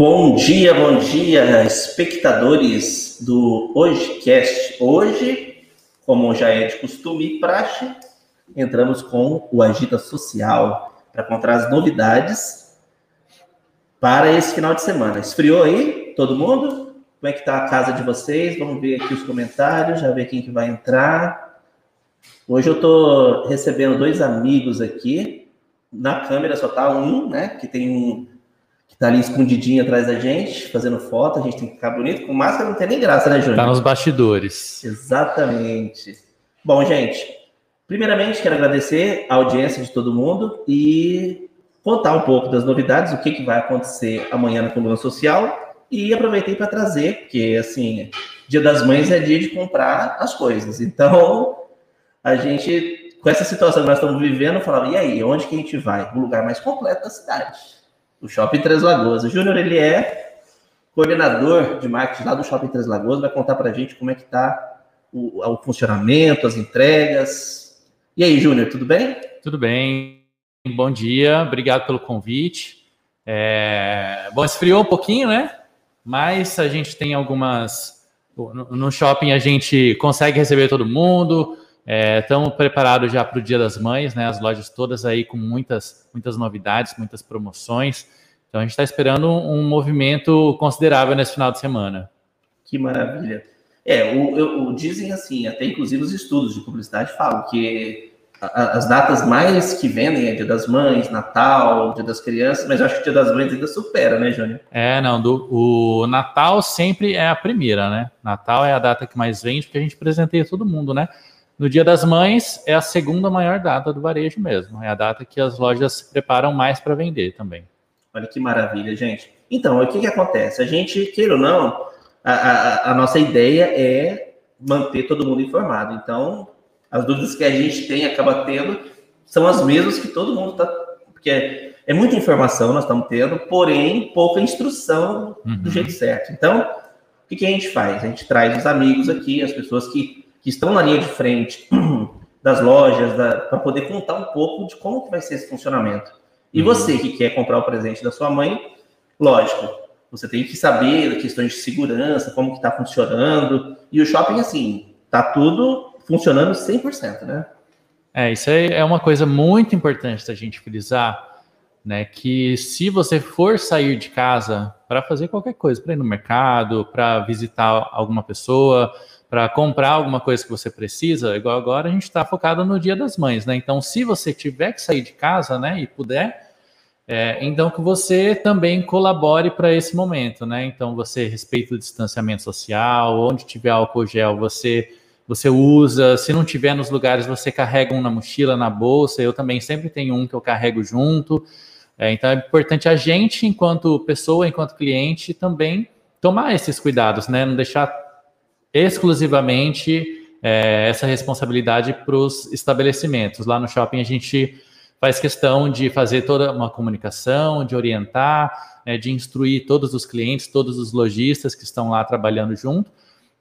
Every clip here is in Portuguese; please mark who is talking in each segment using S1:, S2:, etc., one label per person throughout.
S1: Bom dia, bom dia, espectadores do HojeCast. Hoje, como já é de costume e praxe, entramos com o Agita Social para contar as novidades para esse final de semana. Esfriou aí, todo mundo? Como é que está a casa de vocês? Vamos ver aqui os comentários, já ver quem que vai entrar. Hoje eu estou recebendo dois amigos aqui. Na câmera só tá um, né? Que tem um que tá ali escondidinho atrás da gente, fazendo foto, a gente tem que ficar bonito. Com máscara não tem nem graça, né, Júnior?
S2: Tá nos bastidores.
S1: Exatamente. Bom, gente, primeiramente quero agradecer a audiência de todo mundo e contar um pouco das novidades, o que, que vai acontecer amanhã na coluna social e aproveitei para trazer, porque assim, Dia das Mães é dia de comprar as coisas. Então, a gente, com essa situação que nós estamos vivendo, falava, e aí, onde que a gente vai? O lugar mais completo da cidade o Shopping Três Lagoas. O Júnior, ele é coordenador de marketing lá do Shopping Três Lagoas, vai contar para a gente como é que está o, o, funcionamento, as entregas. E aí, Júnior, tudo bem?
S2: Tudo bem. Bom dia, obrigado pelo convite. É... Bom, esfriou um pouquinho, né? Mas a gente tem algumas. No shopping a gente consegue receber todo mundo, Estamos é, preparados já para o Dia das Mães, né? As lojas todas aí com muitas, muitas novidades, muitas promoções. Então a gente está esperando um, movimento considerável nesse final de semana.
S1: Que maravilha. É, o, o, dizem assim, até inclusive os estudos de publicidade falam que a, as datas mais que vendem é Dia das Mães, Natal, Dia das Crianças, mas eu acho que o Dia das Mães ainda supera, né, Júnior?
S2: É, não, do, o Natal sempre é a primeira, né? Natal é a data que mais vende, porque a gente presenteia todo mundo, né? No Dia das Mães é a segunda maior data do varejo mesmo. É a data que as lojas se preparam mais para vender também.
S1: Olha que maravilha, gente. Então, o que, que acontece? A gente, queira ou não, a, a, a nossa ideia é manter todo mundo informado. Então, as dúvidas que a gente tem, acaba tendo, são as mesmas que todo mundo está. Porque é, é, muita informação nós estamos tendo, porém, pouca instrução uhum. do jeito certo. Então, o que, que a gente faz? A gente traz os amigos aqui, as pessoas que que estão na linha de frente das lojas, para poder contar um pouco de como que vai ser esse funcionamento. E uhum. você que quer comprar o presente da sua mãe, lógico, você tem que saber questões de segurança, como que está funcionando. E o shopping, assim, tá tudo funcionando 100%, né?
S2: É, isso aí é uma coisa muito importante da gente frisar, né? Que se você for sair de casa para fazer qualquer coisa, para ir no mercado, para visitar alguma pessoa, para comprar alguma coisa que você precisa, igual agora a gente está focado no Dia das Mães, né? Então, se você tiver que sair de casa, né, e puder, é, então que você também colabore para esse momento, né? Então, você respeita o distanciamento social, onde tiver álcool gel, você você usa, se não tiver nos lugares, você carrega um na mochila, na bolsa. Eu também sempre tenho um que eu carrego junto. É, então é importante a gente, enquanto pessoa, enquanto cliente, também tomar esses cuidados, né? Não deixar exclusivamente é, essa responsabilidade para os estabelecimentos. Lá no shopping a gente faz questão de fazer toda uma comunicação, de orientar, é, de instruir todos os clientes, todos os lojistas que estão lá trabalhando junto,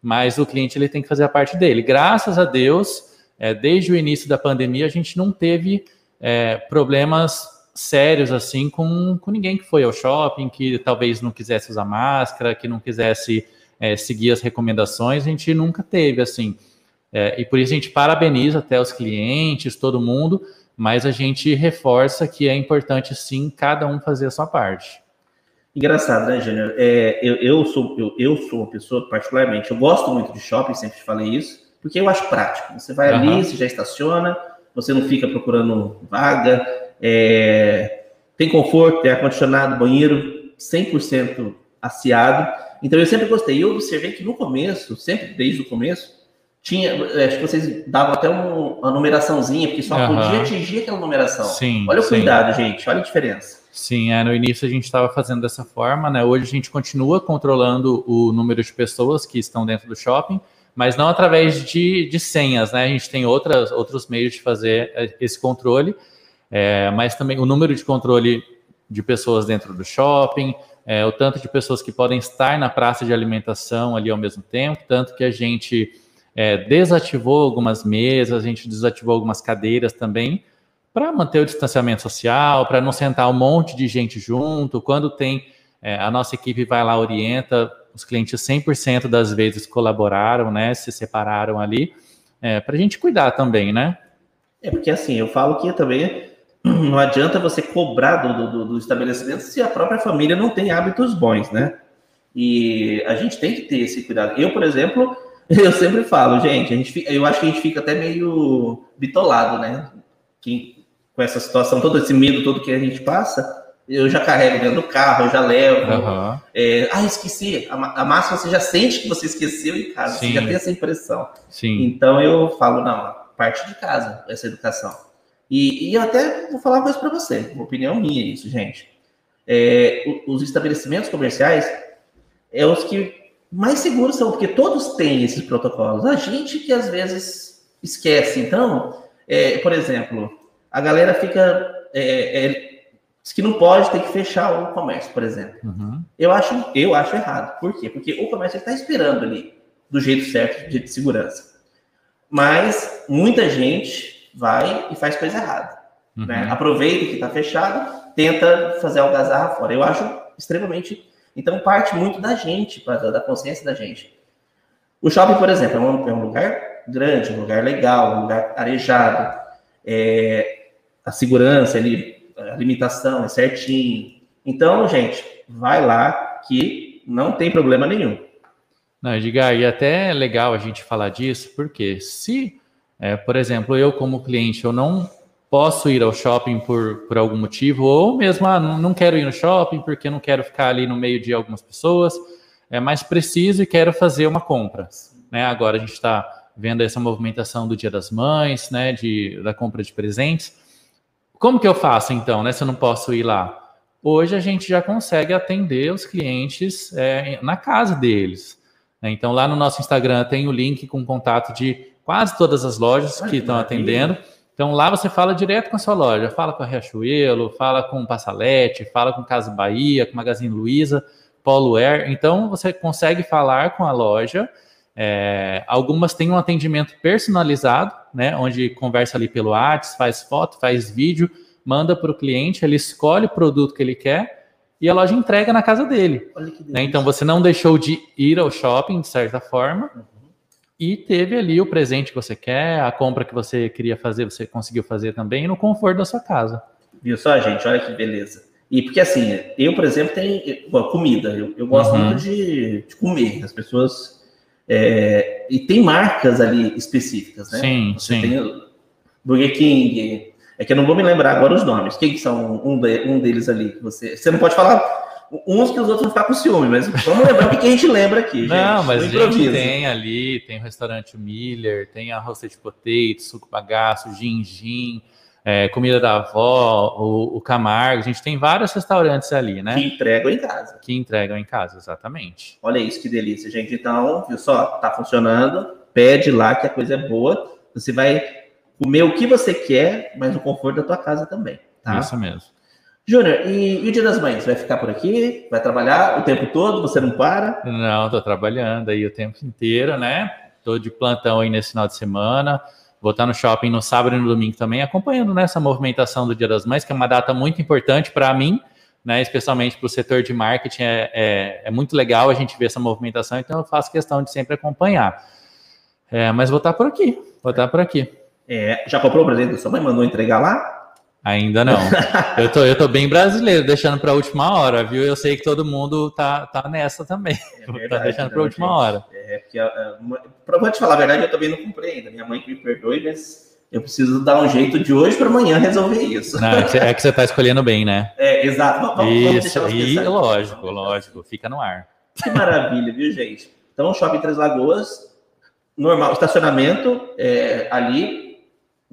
S2: mas o cliente ele tem que fazer a parte dele. Graças a Deus, é, desde o início da pandemia, a gente não teve é, problemas sérios assim com, com ninguém que foi ao shopping, que talvez não quisesse usar máscara, que não quisesse é, seguir as recomendações, a gente nunca teve assim. É, e por isso a gente parabeniza até os clientes, todo mundo, mas a gente reforça que é importante sim cada um fazer a sua parte.
S1: Engraçado, né, Júnior? É, eu, eu, sou, eu, eu sou uma pessoa, particularmente, eu gosto muito de shopping, sempre falei isso, porque eu acho prático. Você vai uhum. ali, você já estaciona, você não fica procurando vaga, é, tem conforto, tem ar-condicionado, banheiro 100% aciado. Então eu sempre gostei. E eu observei que no começo, sempre desde o começo, tinha, é, acho que vocês davam até um, uma numeraçãozinha, porque só uhum. podia atingir aquela numeração.
S2: Sim,
S1: olha o
S2: sim.
S1: cuidado, gente, olha a diferença.
S2: Sim, é, no início a gente estava fazendo dessa forma, né? Hoje a gente continua controlando o número de pessoas que estão dentro do shopping, mas não através de, de senhas, né? A gente tem outras, outros meios de fazer é, esse controle, é, mas também o número de controle de pessoas dentro do shopping, é, o tanto de pessoas que podem estar na praça de alimentação ali ao mesmo tempo, tanto que a gente é, desativou algumas mesas, a gente desativou algumas cadeiras também, para manter o distanciamento social, para não sentar um monte de gente junto. Quando tem É, a nossa equipe vai lá, orienta, os clientes 100% das vezes colaboraram, né? Se separaram ali, é, para a gente cuidar também, né?
S1: É porque assim, eu falo que também não adianta você cobrar do, do, do estabelecimento se a própria família não tem hábitos bons, né? E a gente tem que ter esse cuidado. Eu, por exemplo, eu sempre falo, gente, a gente, eu acho que a gente fica até meio bitolado, né? Que, com essa situação, todo esse medo todo que a gente passa, eu já carrego dentro do carro, eu já levo. Uhum. É, ah, esqueci. A, a massa você já sente que você esqueceu em casa, Sim. você já tem essa impressão.
S2: Sim.
S1: Então eu falo, não, parte de casa, essa educação. E, e eu até vou falar uma coisa para você, uma opinião minha isso, gente. É, os estabelecimentos comerciais é os que mais seguros são, porque todos têm esses protocolos. A gente que às vezes esquece. Então, é, por exemplo, a galera fica. É, é, diz que não pode, tem que fechar o comércio, por exemplo. Uhum. Eu, acho, eu acho errado. Por quê? Porque o comércio está esperando ali, do jeito certo, do jeito de segurança. Mas muita gente vai e faz coisa errada. Uhum. Né? Aproveita que está fechado, tenta fazer algazarra fora. Eu acho extremamente então, parte muito da gente, da consciência da gente. O shopping, por exemplo, é um, é um lugar grande, um lugar legal, um lugar arejado. É, a segurança, ali, a limitação é certinho. Então, gente, vai lá que não tem problema nenhum.
S2: Não, Edgar, e até é legal a gente falar disso, porque se, é, por exemplo, eu como cliente, eu não posso ir ao shopping por, por algum motivo, ou mesmo, ah, não, quero ir no shopping porque não quero ficar ali no meio de algumas pessoas, é mais preciso e quero fazer uma compra. Né? Agora a gente está vendo essa movimentação do Dia das Mães, né, de, da compra de presentes. Como que eu faço então, né, se eu não posso ir lá? Hoje a gente já consegue atender os clientes é, na casa deles. Né? Então lá no nosso Instagram tem o link com contato de quase todas as lojas que estão atendendo. Então lá você fala direto com a sua loja, fala com a Riachuelo, fala com o Passalete, fala com Casa Bahia, com Magazine Luiza, Polo Air. Então você consegue falar com a loja. É, algumas têm um atendimento personalizado, né, onde conversa ali pelo WhatsApp, faz foto, faz vídeo, manda para o cliente, ele escolhe o produto que ele quer e a loja entrega na casa dele. Né? Então você não deixou de ir ao shopping de certa forma. Uhum e teve ali o presente que você quer, a compra que você queria fazer, você conseguiu fazer também no conforto da sua casa.
S1: Viu só, gente? Olha que beleza. E porque assim, eu, por exemplo, tenho comida, eu, eu gosto uhum. muito de, de, comer. As pessoas. É, e tem marcas ali específicas, né?
S2: Sim, você sim.
S1: Tem Burger King. É que eu não vou me lembrar agora os nomes. Quem que são um, de, um deles ali você. Você não pode falar uns que os outros vão ficar com ciúme, mas vamos lembrar o que a gente lembra aqui. Gente.
S2: Não, mas a gente tem ali, tem o restaurante Miller, tem a roasted potato, suco bagaço, gin é, comida da avó, o, o, Camargo, a gente tem vários restaurantes ali, né?
S1: Que entregam em casa.
S2: Que entregam em casa, exatamente.
S1: Olha isso, que delícia, gente. Então, viu só, tá funcionando, pede lá que a coisa é boa, você vai comer o que você quer, mas no conforto da tua casa também, tá?
S2: Isso mesmo.
S1: Júnior, e, e, o Dia das Mães? Vai ficar por aqui? Vai trabalhar o tempo todo? Você não para?
S2: Não, estou trabalhando aí o tempo inteiro, né? Estou de plantão aí nesse final de semana. Vou estar no shopping no sábado e no domingo também, acompanhando né, movimentação do Dia das Mães, que é uma data muito importante para mim, né? Especialmente para o setor de marketing. É, é, é, muito legal a gente ver essa movimentação, então eu faço questão de sempre acompanhar. É, mas vou estar por aqui, vou estar por aqui.
S1: É, já comprou o presente da sua mãe? Mandou entregar lá?
S2: Ainda não. eu, tô, eu tô bem brasileiro, deixando para a última hora, viu? Eu sei que todo mundo tá, tá nessa também. É tá verdade, tá deixando para a última gente. hora.
S1: É, porque, uh, te falar a verdade, eu também não comprei ainda. Minha mãe que me perdoe, mas eu preciso dar um jeito de hoje para amanhã resolver isso.
S2: Não, é que você está escolhendo bem, né?
S1: É, exato.
S2: Vamos, isso, vamos e lógico, lógico. Fica no ar.
S1: Que maravilha, viu, gente? Então, Shopping Três Lagoas, normal, estacionamento é, ali,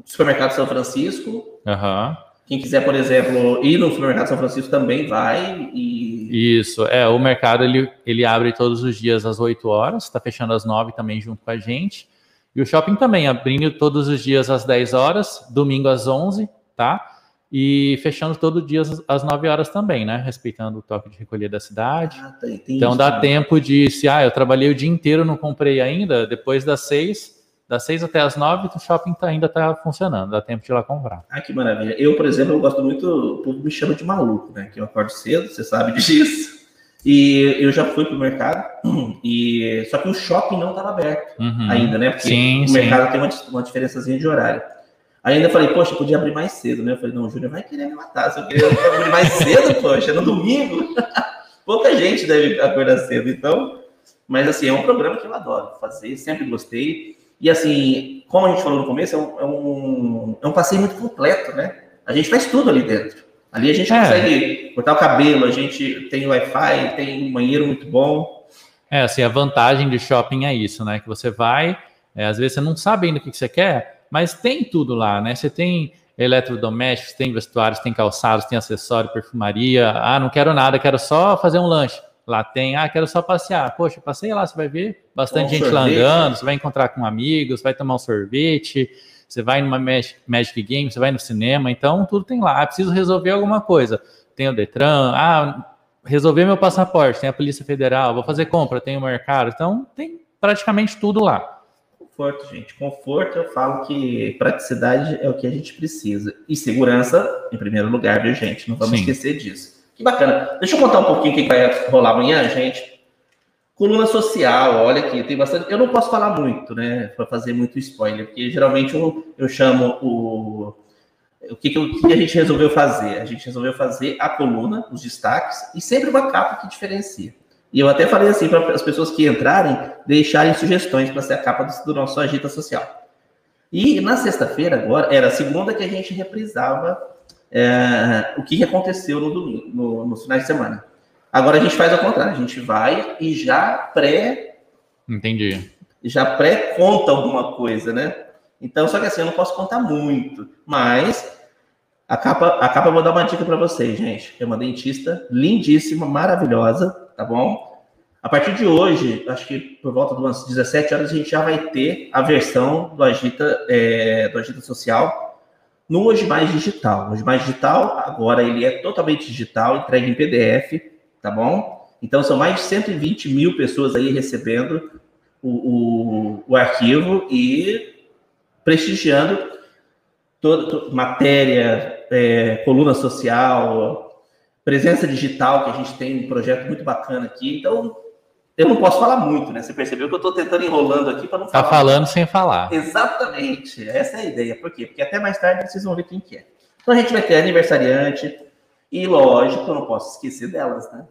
S1: supermercado São Francisco.
S2: Uhum.
S1: Quem quiser, por exemplo, ir no supermercado São Francisco também vai. E...
S2: Isso, é, o mercado ele, ele abre todos os dias às 8 horas, está fechando às 9 também junto com a gente. E o shopping também, abrindo todos os dias às 10 horas, domingo às 11, tá? E fechando todo dia às 9 horas também, né? Respeitando o toque de recolher da cidade. Ah, tem então dá tempo de, se ah, eu trabalhei o dia inteiro, não comprei ainda, depois das 6 das seis até as nove, o shopping tá, ainda está funcionando, dá tempo de ir lá comprar.
S1: Ah, que maravilha. Eu, por exemplo, eu gosto muito, o povo me chama de maluco, né? Que eu acordo cedo, você sabe disso. E eu já fui para o mercado, e só que o shopping não estava aberto uhum. ainda, né? Porque sim, o mercado tem uma, uma diferençazinha de horário. Ainda falei, poxa, podia abrir mais cedo, né? Eu falei, não, o Júnior vai querer me matar. Se eu queria abrir mais cedo, poxa, no domingo. Pouca gente deve acordar cedo, então. Mas assim, é um programa que eu adoro fazer, sempre gostei. E assim, como a gente falou no começo, é um, é um, é um passeio muito completo, né? A gente faz tudo ali dentro. Ali a gente é. consegue cortar o cabelo, a gente tem Wi-Fi, tem um banheiro muito bom.
S2: É, assim, a vantagem de shopping é isso, né? Que você vai, é, às vezes você não sabe ainda o que, você quer, mas tem tudo lá, né? Você tem eletrodomésticos, tem vestuários, tem calçados, tem acessório, perfumaria. Ah, não quero nada, quero só fazer um lanche. Lá tem, ah, quero só passear. Poxa, passei lá, você vai ver bastante um gente sorvete. lá andando, você vai encontrar com amigos, vai tomar um sorvete você vai numa Magic Game, você vai no cinema, então tudo tem lá. Ah, preciso resolver alguma coisa. Tem o Detran, ah, resolver meu passaporte, tem a Polícia Federal, vou fazer compra, tem o mercado, então tem praticamente tudo lá.
S1: Conforto, gente. Conforto, eu falo que praticidade é o que a gente precisa. E segurança, em primeiro lugar, viu, gente? Não vamos Sim. esquecer disso. Que bacana. Deixa eu contar um pouquinho o que vai rolar amanhã, gente. Coluna social, olha aqui, tem bastante. Eu não posso falar muito, né? Para fazer muito spoiler, porque geralmente eu, eu chamo o. O que, que, o que a gente resolveu fazer? A gente resolveu fazer a coluna, os destaques, e sempre uma capa que diferencia. E eu até falei assim para as pessoas que entrarem, deixarem sugestões para ser a capa do, do nosso Agita Social. E na sexta-feira, agora, era a segunda que a gente reprisava é, o que aconteceu no domingo, no, no final de semana. Agora a gente faz ao contrário, a gente vai e já pré.
S2: Entendi.
S1: Já pré-conta alguma coisa, né? Então, só que assim, eu não posso contar muito, mas a capa, a capa eu vou dar uma dica para vocês, gente. É uma dentista lindíssima, maravilhosa, tá bom? A partir de hoje, acho que por volta de umas 17 horas, a gente já vai ter a versão do Agita, é, do Agita Social no Hoje Mais Digital. Hoje Mais Digital, agora ele é totalmente digital, entregue em PDF tá bom? Então, são mais de 120 mil pessoas aí recebendo o, o, o arquivo e prestigiando toda, toda matéria, é, coluna social, presença digital, que a gente tem um projeto muito bacana aqui. Então, eu não posso falar muito, né? Você percebeu que eu estou tentando enrolando aqui para não
S2: falar. Tá falando muito. sem falar.
S1: Exatamente. Essa é a ideia. Por quê? Porque até mais tarde vocês vão ver quem que é. Então a gente vai ter aniversariante e, lógico, eu não posso esquecer delas, né?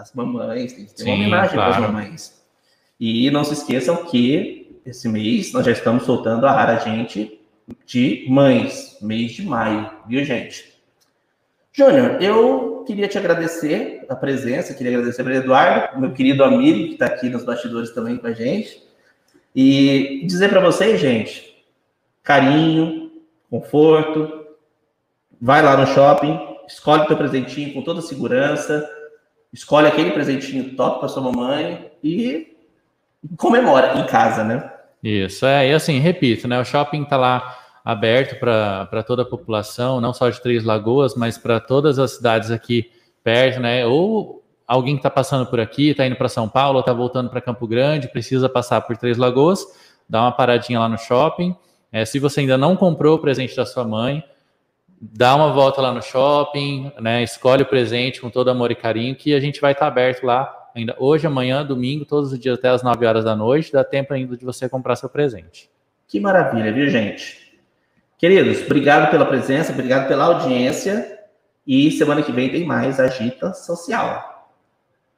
S1: as mamães, tem que ter Sim, uma homenagem claro. para as mamães. E não se esqueçam que esse mês nós já estamos soltando a rara gente de mães, mês de maio, viu, gente? Júnior, eu queria te agradecer a presença, queria agradecer para Eduardo, meu querido amigo, que está aqui nos bastidores também com a gente, e dizer para vocês, gente, carinho, conforto, vai lá no shopping, escolhe teu presentinho com toda segurança, escolhe aquele presentinho top para sua mamãe e comemora em casa, né?
S2: Isso, é, e assim, repito, né? O shopping está lá aberto para toda a população, não só de Três Lagoas, mas para todas as cidades aqui perto, né? Ou alguém que está passando por aqui, está indo para São Paulo, está voltando para Campo Grande, precisa passar por Três Lagoas, dá uma paradinha lá no shopping. É, se você ainda não comprou o presente da sua mãe, dá uma volta lá no shopping, né? Escolhe o presente com todo amor e carinho, que a gente vai estar aberto lá ainda hoje, amanhã, domingo, todos os dias até as 9 horas da noite. Dá tempo ainda de você comprar seu presente.
S1: Que maravilha, viu, gente? Queridos, obrigado pela presença, obrigado pela audiência. E semana que vem tem mais Agita Social.